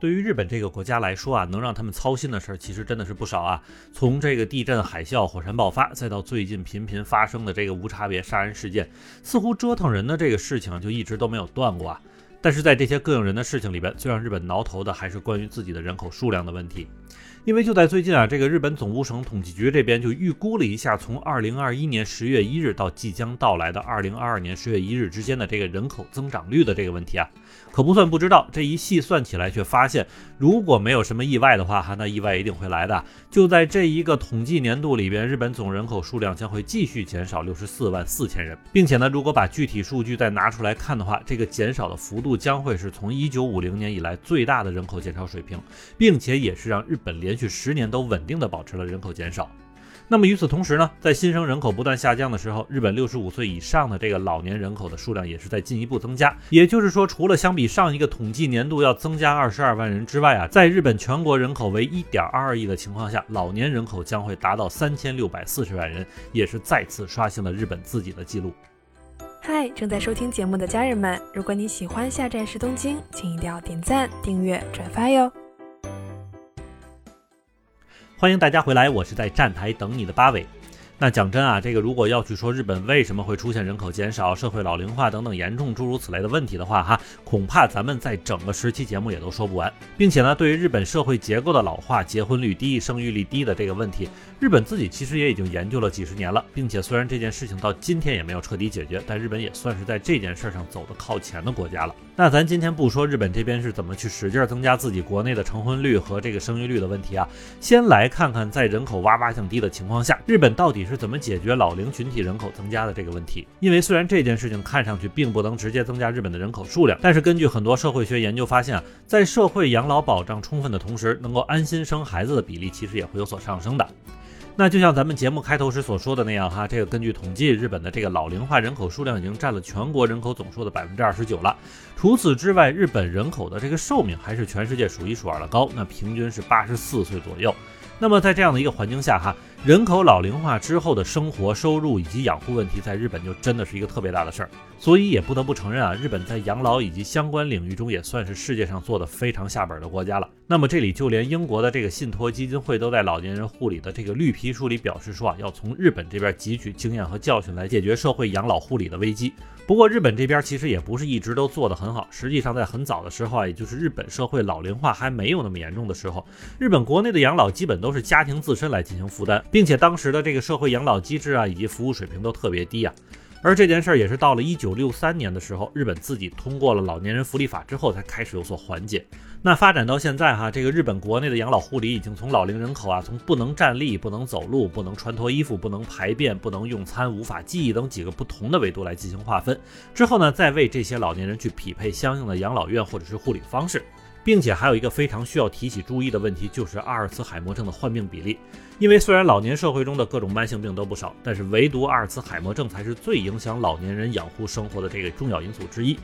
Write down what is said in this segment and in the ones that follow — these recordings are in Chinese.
对于日本这个国家来说啊，能让他们操心的事儿其实真的是不少啊。从这个地震、海啸、火山爆发，再到最近频频发生的这个无差别杀人事件，似乎折腾人的这个事情就一直都没有断过啊。但是在这些膈应人的事情里边，最让日本挠头的还是关于自己的人口数量的问题。因为就在最近啊，这个日本总务省统计局这边就预估了一下，从二零二一年十月一日到即将到来的二零二二年十月一日之间的这个人口增长率的这个问题啊，可不算不知道。这一细算起来，却发现如果没有什么意外的话，哈，那意外一定会来的。就在这一个统计年度里边，日本总人口数量将会继续减少六十四万四千人，并且呢，如果把具体数据再拿出来看的话，这个减少的幅度将会是从一九五零年以来最大的人口减少水平，并且也是让日本连续十年都稳定的保持了人口减少。那么与此同时呢，在新生人口不断下降的时候，日本六十五岁以上的这个老年人口的数量也是在进一步增加。也就是说，除了相比上一个统计年度要增加二十二万人之外啊，在日本全国人口为一点二二亿的情况下，老年人口将会达到三千六百四十万人，也是再次刷新了日本自己的记录。嗨，正在收听节目的家人们，如果你喜欢下站是东京，请一定要点赞、订阅、转发哟。欢迎大家回来，我是在站台等你的八尾。那讲真啊，这个如果要去说日本为什么会出现人口减少、社会老龄化等等严重诸如此类的问题的话，哈，恐怕咱们在整个十期节目也都说不完。并且呢，对于日本社会结构的老化、结婚率低、生育率低的这个问题，日本自己其实也已经研究了几十年了，并且虽然这件事情到今天也没有彻底解决，但日本也算是在这件事上走得靠前的国家了。那咱今天不说日本这边是怎么去使劲增加自己国内的成婚率和这个生育率的问题啊，先来看看在人口哇哇降低的情况下，日本到底是怎么解决老龄群体人口增加的这个问题？因为虽然这件事情看上去并不能直接增加日本的人口数量，但是根据很多社会学研究发现啊，在社会养老保障充分的同时，能够安心生孩子的比例其实也会有所上升的。那就像咱们节目开头时所说的那样哈，这个根据统计，日本的这个老龄化人口数量已经占了全国人口总数的百分之二十九了。除此之外，日本人口的这个寿命还是全世界数一数二的高，那平均是八十四岁左右。那么在这样的一个环境下，哈，人口老龄化之后的生活、收入以及养护问题，在日本就真的是一个特别大的事儿。所以也不得不承认啊，日本在养老以及相关领域中也算是世界上做的非常下本的国家了。那么这里就连英国的这个信托基金会都在老年人护理的这个绿皮书里表示说啊，要从日本这边汲取经验和教训来解决社会养老护理的危机。不过日本这边其实也不是一直都做得很好，实际上在很早的时候啊，也就是日本社会老龄化还没有那么严重的时候，日本国内的养老基本都是家庭自身来进行负担，并且当时的这个社会养老机制啊以及服务水平都特别低啊。而这件事儿也是到了一九六三年的时候，日本自己通过了老年人福利法之后，才开始有所缓解。那发展到现在哈，这个日本国内的养老护理已经从老龄人口啊，从不能站立、不能走路、不能穿脱衣服、不能排便、不能用餐、无法记忆等几个不同的维度来进行划分。之后呢，再为这些老年人去匹配相应的养老院或者是护理方式。并且还有一个非常需要提起注意的问题，就是阿尔茨海默症的患病比例。因为虽然老年社会中的各种慢性病都不少，但是唯独阿尔茨海默症才是最影响老年人养护生活的这个重要因素之一。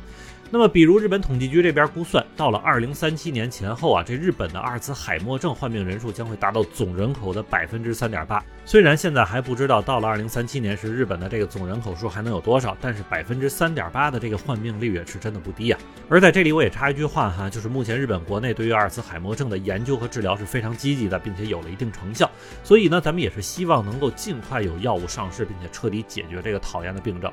那么，比如日本统计局这边估算，到了二零三七年前后啊，这日本的阿尔茨海默症患病人数将会达到总人口的百分之三点八。虽然现在还不知道到了二零三七年时日本的这个总人口数还能有多少，但是百分之三点八的这个患病率也是真的不低啊。而在这里我也插一句话哈，就是目前日本国内对于阿尔茨海默症的研究和治疗是非常积极的，并且有了一定成效。所以呢，咱们也是希望能够尽快有药物上市，并且彻底解决这个讨厌的病症。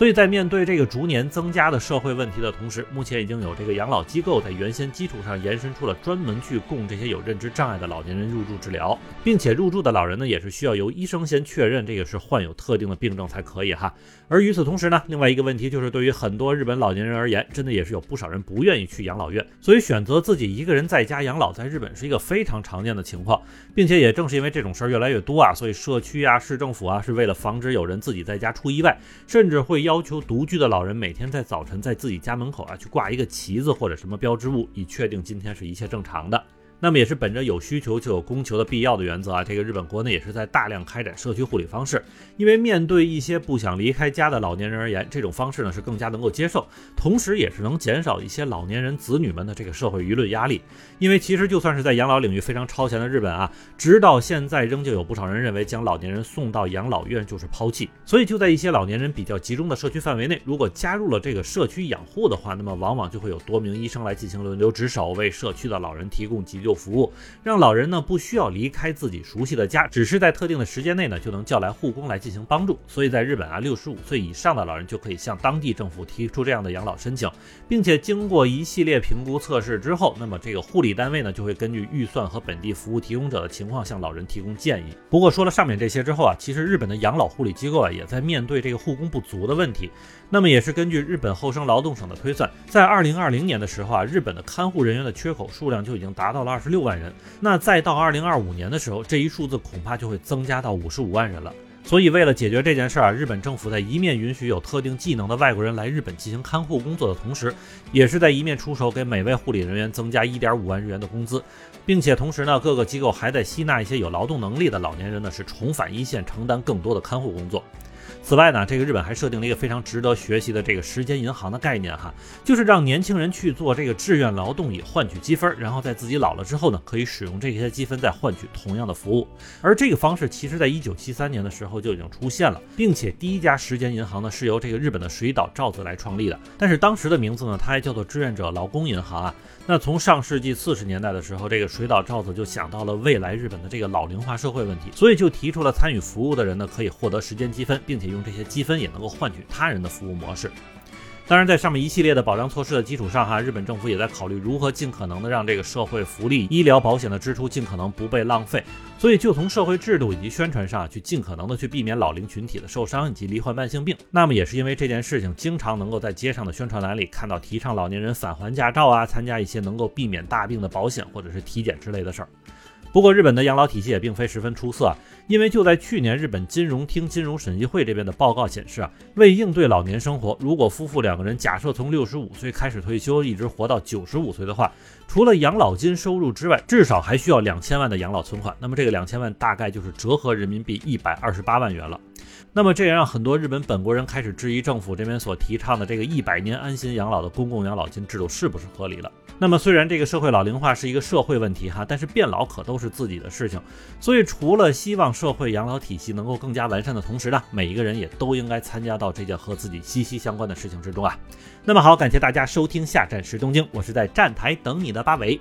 所以在面对这个逐年增加的社会问题的同时，目前已经有这个养老机构在原先基础上延伸出了专门去供这些有认知障碍的老年人入住治疗，并且入住的老人呢也是需要由医生先确认这个是患有特定的病症才可以哈。而与此同时呢，另外一个问题就是对于很多日本老年人而言，真的也是有不少人不愿意去养老院，所以选择自己一个人在家养老，在日本是一个非常常见的情况，并且也正是因为这种事儿越来越多啊，所以社区啊、市政府啊是为了防止有人自己在家出意外，甚至会要。要求独居的老人每天在早晨在自己家门口啊去挂一个旗子或者什么标志物，以确定今天是一切正常的。那么也是本着有需求就有供求的必要的原则啊，这个日本国内也是在大量开展社区护理方式。因为面对一些不想离开家的老年人而言，这种方式呢是更加能够接受，同时也是能减少一些老年人子女们的这个社会舆论压力。因为其实就算是在养老领域非常超前的日本啊，直到现在仍旧有不少人认为将老年人送到养老院就是抛弃。所以就在一些老年人比较集中的社区范围内，如果加入了这个社区养护的话，那么往往就会有多名医生来进行轮流值守，为社区的老人提供急救。服务让老人呢不需要离开自己熟悉的家，只是在特定的时间内呢就能叫来护工来进行帮助。所以在日本啊，六十五岁以上的老人就可以向当地政府提出这样的养老申请，并且经过一系列评估测试之后，那么这个护理单位呢就会根据预算和本地服务提供者的情况向老人提供建议。不过说了上面这些之后啊，其实日本的养老护理机构啊也在面对这个护工不足的问题。那么也是根据日本厚生劳动省的推算，在二零二零年的时候啊，日本的看护人员的缺口数量就已经达到了二十六万人。那再到二零二五年的时候，这一数字恐怕就会增加到五十五万人了。所以为了解决这件事儿啊，日本政府在一面允许有特定技能的外国人来日本进行看护工作的同时，也是在一面出手给每位护理人员增加一点五万日元的工资，并且同时呢，各个机构还在吸纳一些有劳动能力的老年人呢，是重返一线，承担更多的看护工作。此外呢，这个日本还设定了一个非常值得学习的这个时间银行的概念哈，就是让年轻人去做这个志愿劳动以换取积分，然后在自己老了之后呢，可以使用这些积分再换取同样的服务。而这个方式其实在一九七三年的时候就已经出现了，并且第一家时间银行呢是由这个日本的水岛照子来创立的，但是当时的名字呢，它还叫做志愿者劳工银行啊。那从上世纪四十年代的时候，这个水岛照子就想到了未来日本的这个老龄化社会问题，所以就提出了参与服务的人呢可以获得时间积分，并且用这些积分也能够换取他人的服务模式。当然，在上面一系列的保障措施的基础上，哈，日本政府也在考虑如何尽可能的让这个社会福利、医疗保险的支出尽可能不被浪费。所以，就从社会制度以及宣传上去尽可能的去避免老龄群体的受伤以及罹患慢性病。那么，也是因为这件事情，经常能够在街上的宣传栏里看到提倡老年人返还驾照啊，参加一些能够避免大病的保险或者是体检之类的事儿。不过，日本的养老体系也并非十分出色，因为就在去年，日本金融厅金融审计会这边的报告显示啊，为应对老年生活，如果夫妇两个人假设从六十五岁开始退休，一直活到九十五岁的话，除了养老金收入之外，至少还需要两千万的养老存款。那么这个两千万大概就是折合人民币一百二十八万元了。那么这也让很多日本本国人开始质疑政府这边所提倡的这个一百年安心养老的公共养老金制度是不是合理了。那么虽然这个社会老龄化是一个社会问题哈，但是变老可都是自己的事情。所以除了希望社会养老体系能够更加完善的同时呢，每一个人也都应该参加到这件和自己息息相关的事情之中啊。那么好，感谢大家收听下站时东京，我是在站台等你的八尾。